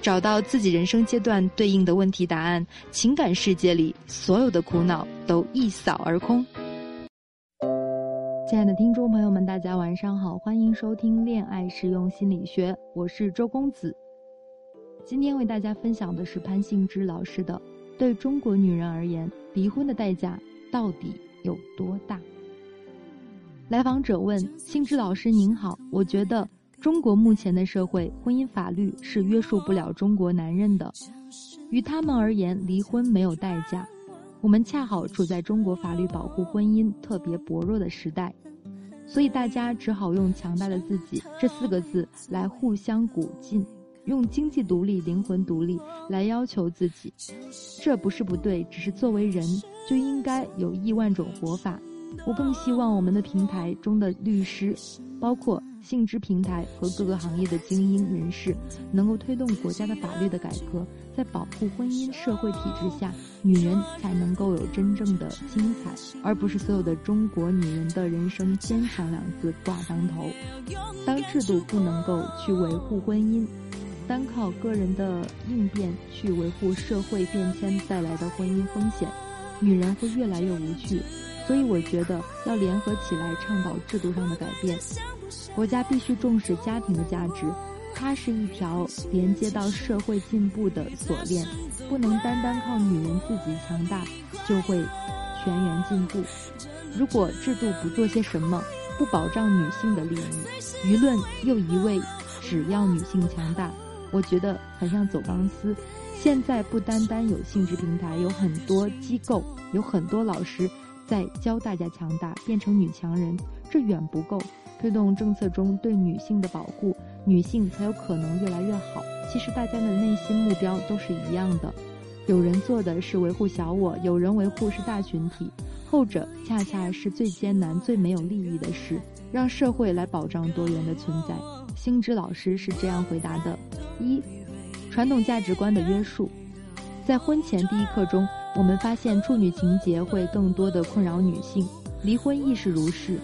找到自己人生阶段对应的问题答案，情感世界里所有的苦恼都一扫而空。亲爱的听众朋友们，大家晚上好，欢迎收听《恋爱实用心理学》，我是周公子。今天为大家分享的是潘幸之老师的：对中国女人而言，离婚的代价到底有多大？来访者问：幸之老师您好，我觉得。中国目前的社会婚姻法律是约束不了中国男人的，于他们而言，离婚没有代价。我们恰好处在中国法律保护婚姻特别薄弱的时代，所以大家只好用“强大的自己”这四个字来互相鼓劲，用经济独立、灵魂独立来要求自己。这不是不对，只是作为人就应该有亿万种活法。我更希望我们的平台中的律师，包括。性知平台和各个行业的精英人士，能够推动国家的法律的改革，在保护婚姻社会体制下，女人才能够有真正的精彩，而不是所有的中国女人的人生“坚强”两字挂当头。当制度不能够去维护婚姻，单靠个人的应变去维护社会变迁带来的婚姻风险，女人会越来越无趣。所以我觉得要联合起来倡导制度上的改变，国家必须重视家庭的价值，它是一条连接到社会进步的锁链，不能单单靠女人自己强大就会全员进步。如果制度不做些什么，不保障女性的利益，舆论又一味只要女性强大，我觉得很像走钢丝。现在不单单有性质平台，有很多机构，有很多老师。在教大家强大，变成女强人，这远不够。推动政策中对女性的保护，女性才有可能越来越好。其实大家的内心目标都是一样的，有人做的是维护小我，有人维护是大群体，后者恰恰是最艰难、最没有利益的事。让社会来保障多元的存在。星之老师是这样回答的：一，传统价值观的约束，在婚前第一课中。我们发现处女情节会更多的困扰女性，离婚亦是如是。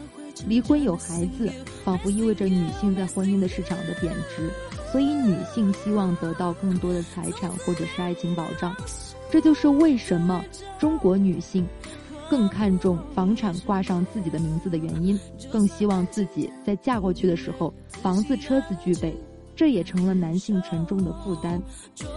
离婚有孩子，仿佛意味着女性在婚姻的市场的贬值，所以女性希望得到更多的财产或者是爱情保障。这就是为什么中国女性更看重房产挂上自己的名字的原因，更希望自己在嫁过去的时候房子车子具备。这也成了男性沉重的负担。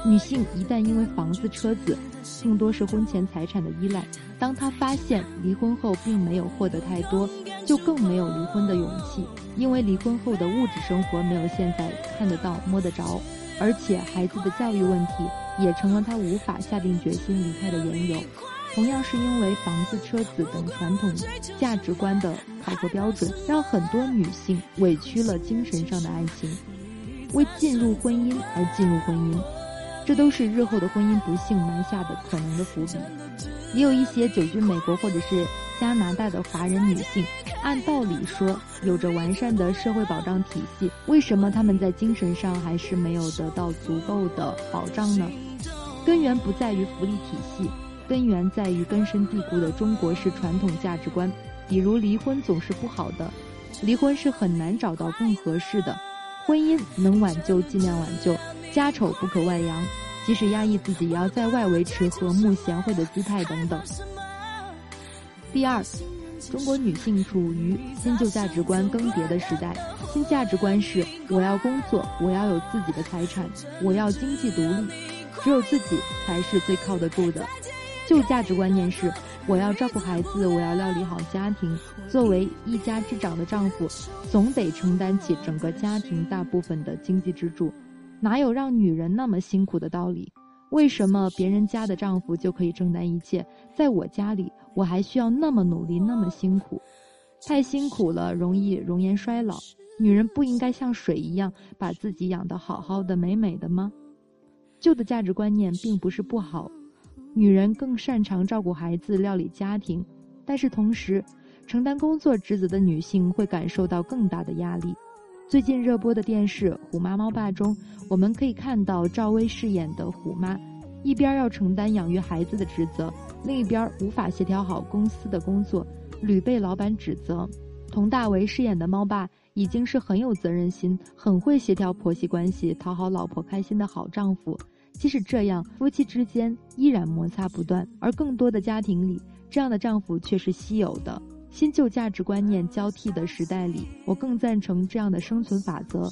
女性一旦因为房子、车子，更多是婚前财产的依赖，当她发现离婚后并没有获得太多，就更没有离婚的勇气。因为离婚后的物质生活没有现在看得到、摸得着，而且孩子的教育问题也成了她无法下定决心离开的缘由。同样是因为房子、车子等传统价值观的考核标准，让很多女性委屈了精神上的爱情。为进入婚姻而进入婚姻，这都是日后的婚姻不幸埋下的可能的伏笔。也有一些久居美国或者是加拿大的华人女性，按道理说有着完善的社会保障体系，为什么她们在精神上还是没有得到足够的保障呢？根源不在于福利体系，根源在于根深蒂固的中国式传统价值观，比如离婚总是不好的，离婚是很难找到更合适的。婚姻能挽救尽量挽救，家丑不可外扬，即使压抑自己，也要在外维持和睦贤惠的姿态等等。第二，中国女性处于新旧价值观更迭的时代，新价值观是我要工作，我要有自己的财产，我要经济独立，只有自己才是最靠得住的。旧价值观念是。我要照顾孩子，我要料理好家庭。作为一家之长的丈夫，总得承担起整个家庭大部分的经济支柱，哪有让女人那么辛苦的道理？为什么别人家的丈夫就可以承担一切，在我家里，我还需要那么努力，那么辛苦？太辛苦了，容易容颜衰老。女人不应该像水一样把自己养得好好的、美美的吗？旧的价值观念并不是不好，女人更擅长照顾孩子、料理家庭，但是同时，承担工作职责的女性会感受到更大的压力。最近热播的电视《虎妈猫爸》中，我们可以看到赵薇饰演的虎妈，一边要承担养育孩子的职责，另一边无法协调好公司的工作，屡被老板指责。佟大为饰演的猫爸。已经是很有责任心、很会协调婆媳关系、讨好老婆开心的好丈夫。即使这样，夫妻之间依然摩擦不断，而更多的家庭里，这样的丈夫却是稀有的。新旧价值观念交替的时代里，我更赞成这样的生存法则：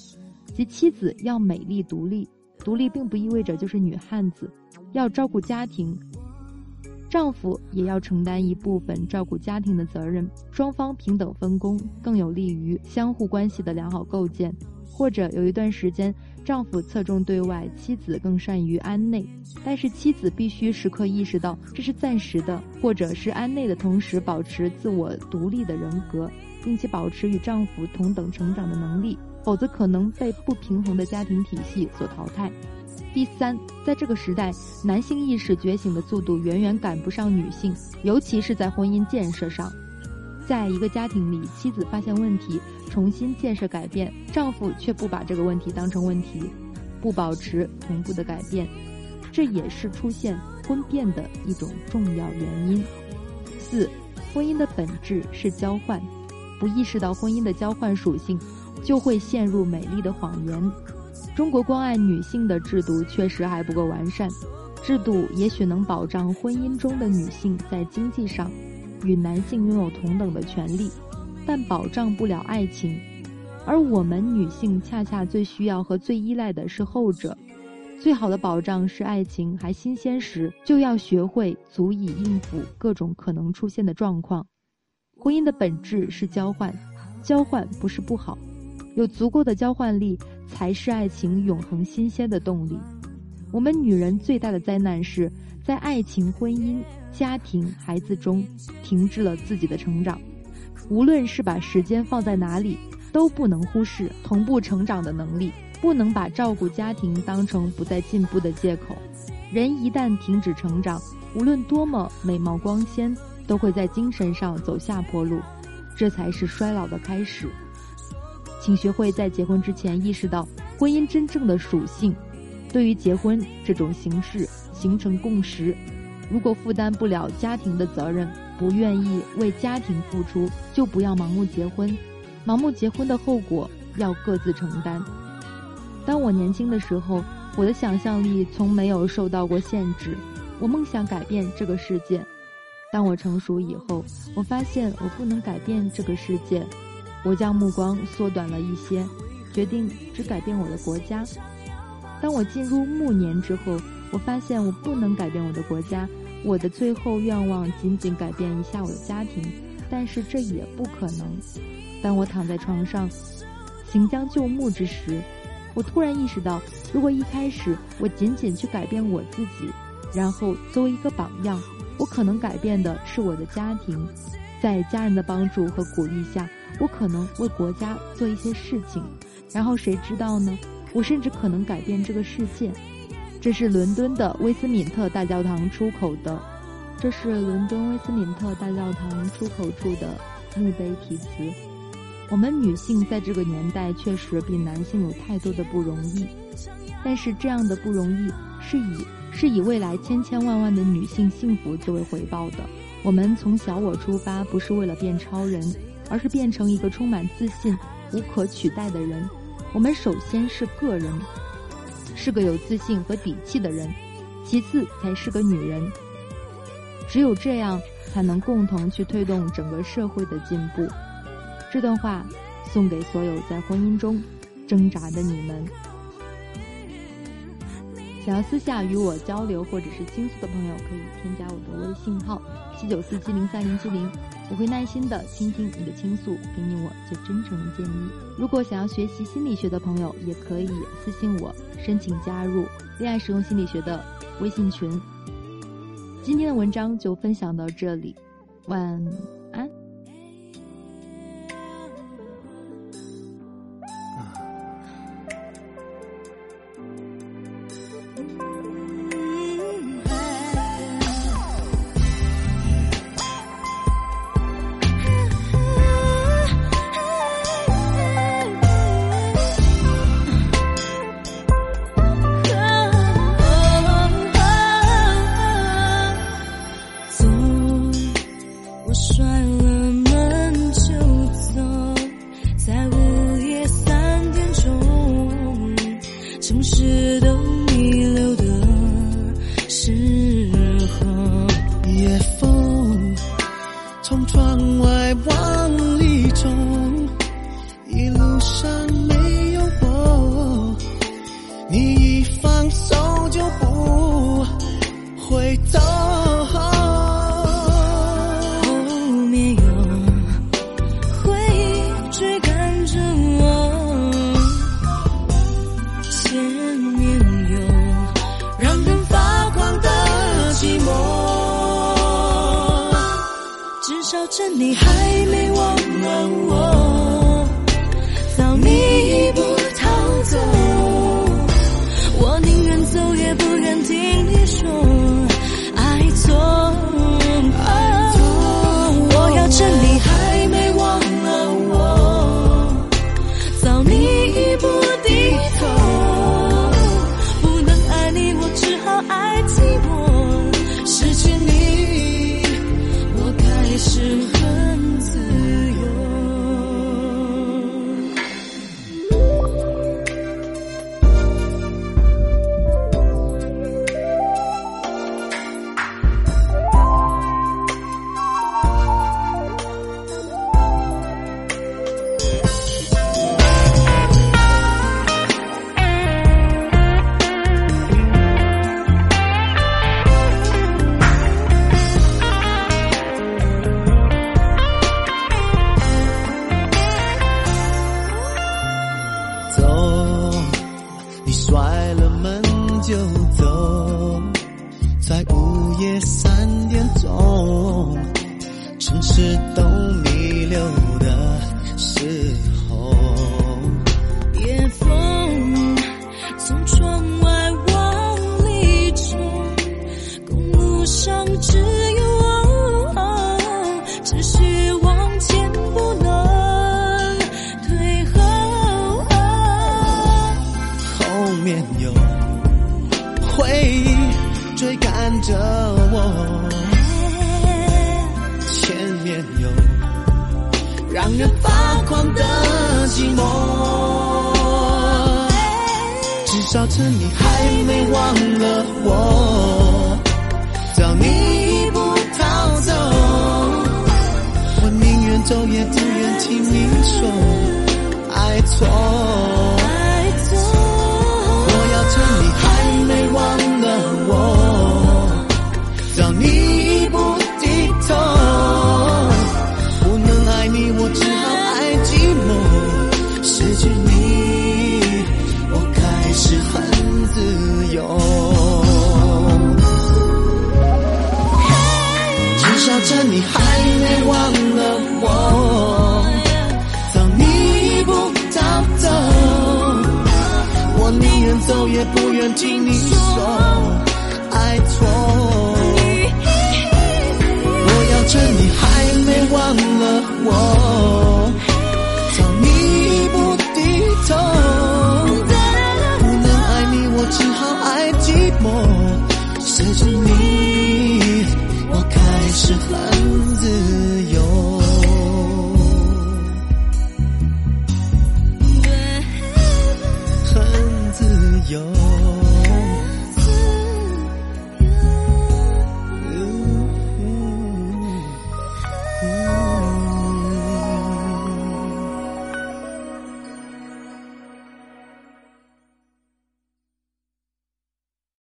即妻子要美丽独立，独立并不意味着就是女汉子，要照顾家庭。丈夫也要承担一部分照顾家庭的责任，双方平等分工，更有利于相互关系的良好构建。或者有一段时间，丈夫侧重对外，妻子更善于安内，但是妻子必须时刻意识到这是暂时的，或者是安内的同时保持自我独立的人格，并且保持与丈夫同等成长的能力，否则可能被不平衡的家庭体系所淘汰。第三，在这个时代，男性意识觉醒的速度远远赶不上女性，尤其是在婚姻建设上。在一个家庭里，妻子发现问题，重新建设改变，丈夫却不把这个问题当成问题，不保持同步的改变，这也是出现婚变的一种重要原因。四，婚姻的本质是交换，不意识到婚姻的交换属性，就会陷入美丽的谎言。中国关爱女性的制度确实还不够完善，制度也许能保障婚姻中的女性在经济上与男性拥有同等的权利，但保障不了爱情。而我们女性恰恰最需要和最依赖的是后者。最好的保障是爱情还新鲜时，就要学会足以应付各种可能出现的状况。婚姻的本质是交换，交换不是不好，有足够的交换力。才是爱情永恒新鲜的动力。我们女人最大的灾难是在爱情、婚姻、家庭、孩子中停滞了自己的成长。无论是把时间放在哪里，都不能忽视同步成长的能力，不能把照顾家庭当成不再进步的借口。人一旦停止成长，无论多么美貌光鲜，都会在精神上走下坡路，这才是衰老的开始。请学会在结婚之前意识到婚姻真正的属性，对于结婚这种形式形成共识。如果负担不了家庭的责任，不愿意为家庭付出，就不要盲目结婚。盲目结婚的后果要各自承担。当我年轻的时候，我的想象力从没有受到过限制，我梦想改变这个世界。当我成熟以后，我发现我不能改变这个世界。我将目光缩短了一些，决定只改变我的国家。当我进入暮年之后，我发现我不能改变我的国家。我的最后愿望仅仅改变一下我的家庭，但是这也不可能。当我躺在床上，行将就木之时，我突然意识到，如果一开始我仅仅去改变我自己，然后作为一个榜样，我可能改变的是我的家庭。在家人的帮助和鼓励下。我可能为国家做一些事情，然后谁知道呢？我甚至可能改变这个世界。这是伦敦的威斯敏特大教堂出口的，这是伦敦威斯敏特大教堂出口处的墓碑题词。我们女性在这个年代确实比男性有太多的不容易，但是这样的不容易是以是以未来千千万万的女性幸福作为回报的。我们从小我出发，不是为了变超人。而是变成一个充满自信、无可取代的人。我们首先是个人，是个有自信和底气的人，其次才是个女人。只有这样，才能共同去推动整个社会的进步。这段话送给所有在婚姻中挣扎的你们。想要私下与我交流或者是倾诉的朋友，可以添加我的微信号七九四七零三零七零。我会耐心的倾听你的倾诉，给你我最真诚的建议。如果想要学习心理学的朋友，也可以私信我申请加入恋爱实用心理学的微信群。今天的文章就分享到这里，晚安。总是都。趁你还走，在午夜三点钟，城市都弥留的时。着我前面有让人发狂的寂寞。至少趁你还没忘了我让你一步逃走我宁愿走也不愿听你说。